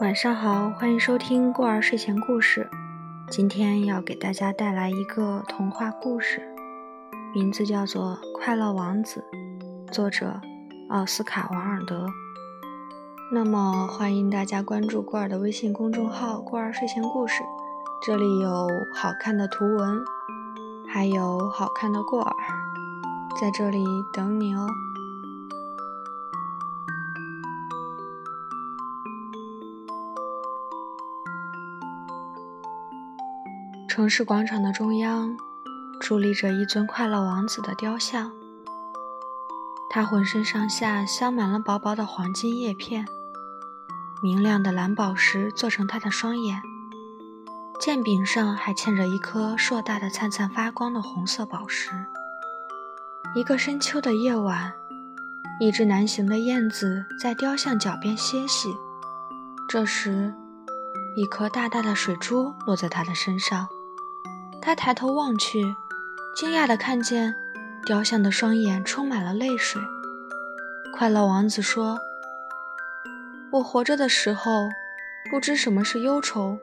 晚上好，欢迎收听过儿睡前故事。今天要给大家带来一个童话故事，名字叫做《快乐王子》，作者奥斯卡·王尔德。那么，欢迎大家关注过儿的微信公众号“过儿睡前故事”，这里有好看的图文，还有好看的过儿，在这里等你哦。城市广场的中央，伫立着一尊快乐王子的雕像。他浑身上下镶满了薄薄的黄金叶片，明亮的蓝宝石做成他的双眼，剑柄上还嵌着一颗硕大的、灿灿发光的红色宝石。一个深秋的夜晚，一只南行的燕子在雕像脚边歇息。这时，一颗大大的水珠落在他的身上。他抬头望去，惊讶地看见雕像的双眼充满了泪水。快乐王子说：“我活着的时候，不知什么是忧愁，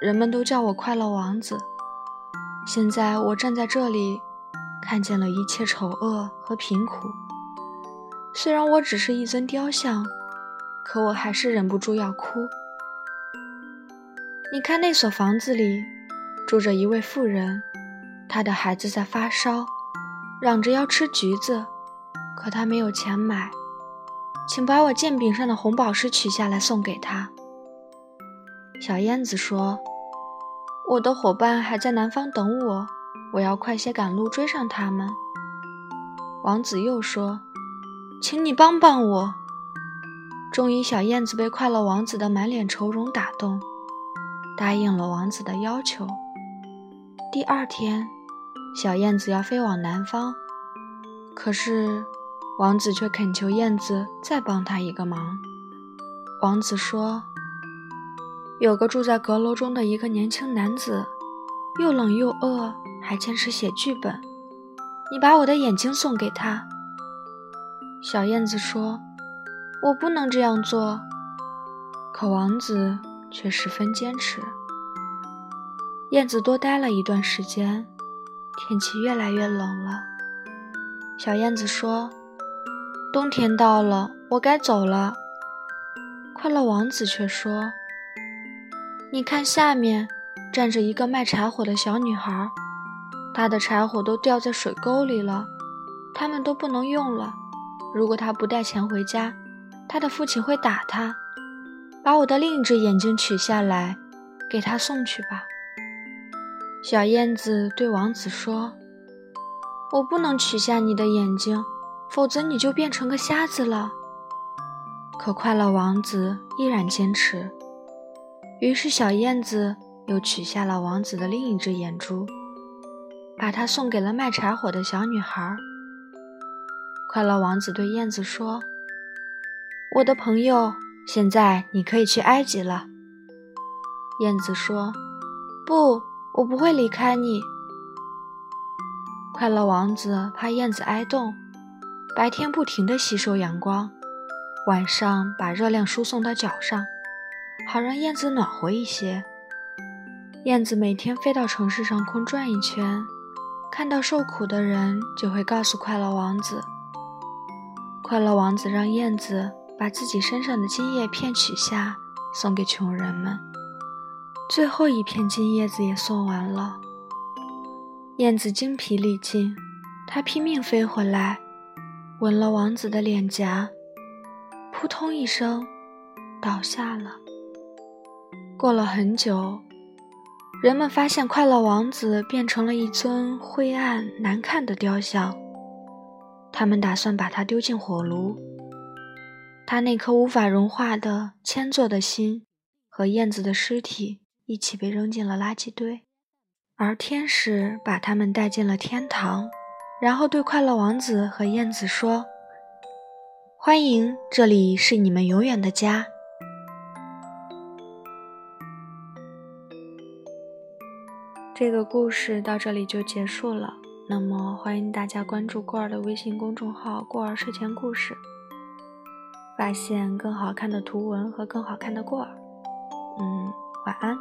人们都叫我快乐王子。现在我站在这里，看见了一切丑恶和贫苦。虽然我只是一尊雕像，可我还是忍不住要哭。你看那所房子里。”住着一位妇人，她的孩子在发烧，嚷着要吃橘子，可她没有钱买。请把我剑柄上的红宝石取下来送给她。小燕子说：“我的伙伴还在南方等我，我要快些赶路追上他们。”王子又说：“请你帮帮我。”终于，小燕子被快乐王子的满脸愁容打动，答应了王子的要求。第二天，小燕子要飞往南方，可是王子却恳求燕子再帮他一个忙。王子说：“有个住在阁楼中的一个年轻男子，又冷又饿，还坚持写剧本。你把我的眼睛送给他。”小燕子说：“我不能这样做。”可王子却十分坚持。燕子多待了一段时间，天气越来越冷了。小燕子说：“冬天到了，我该走了。”快乐王子却说：“你看，下面站着一个卖柴火的小女孩，她的柴火都掉在水沟里了，它们都不能用了。如果她不带钱回家，她的父亲会打她。把我的另一只眼睛取下来，给她送去吧。”小燕子对王子说：“我不能取下你的眼睛，否则你就变成个瞎子了。”可快乐王子依然坚持。于是小燕子又取下了王子的另一只眼珠，把它送给了卖柴火的小女孩。快乐王子对燕子说：“我的朋友，现在你可以去埃及了。”燕子说：“不。”我不会离开你，快乐王子怕燕子挨冻，白天不停地吸收阳光，晚上把热量输送到脚上，好让燕子暖和一些。燕子每天飞到城市上空转一圈，看到受苦的人，就会告诉快乐王子。快乐王子让燕子把自己身上的金叶片取下，送给穷人们。最后一片金叶子也送完了，燕子精疲力尽，它拼命飞回来，吻了王子的脸颊，扑通一声倒下了。过了很久，人们发现快乐王子变成了一尊灰暗难看的雕像，他们打算把它丢进火炉。他那颗无法融化的铅做的心和燕子的尸体。一起被扔进了垃圾堆，而天使把他们带进了天堂，然后对快乐王子和燕子说：“欢迎，这里是你们永远的家。”这个故事到这里就结束了。那么，欢迎大家关注过儿的微信公众号“过儿睡前故事”，发现更好看的图文和更好看的过儿。嗯，晚安。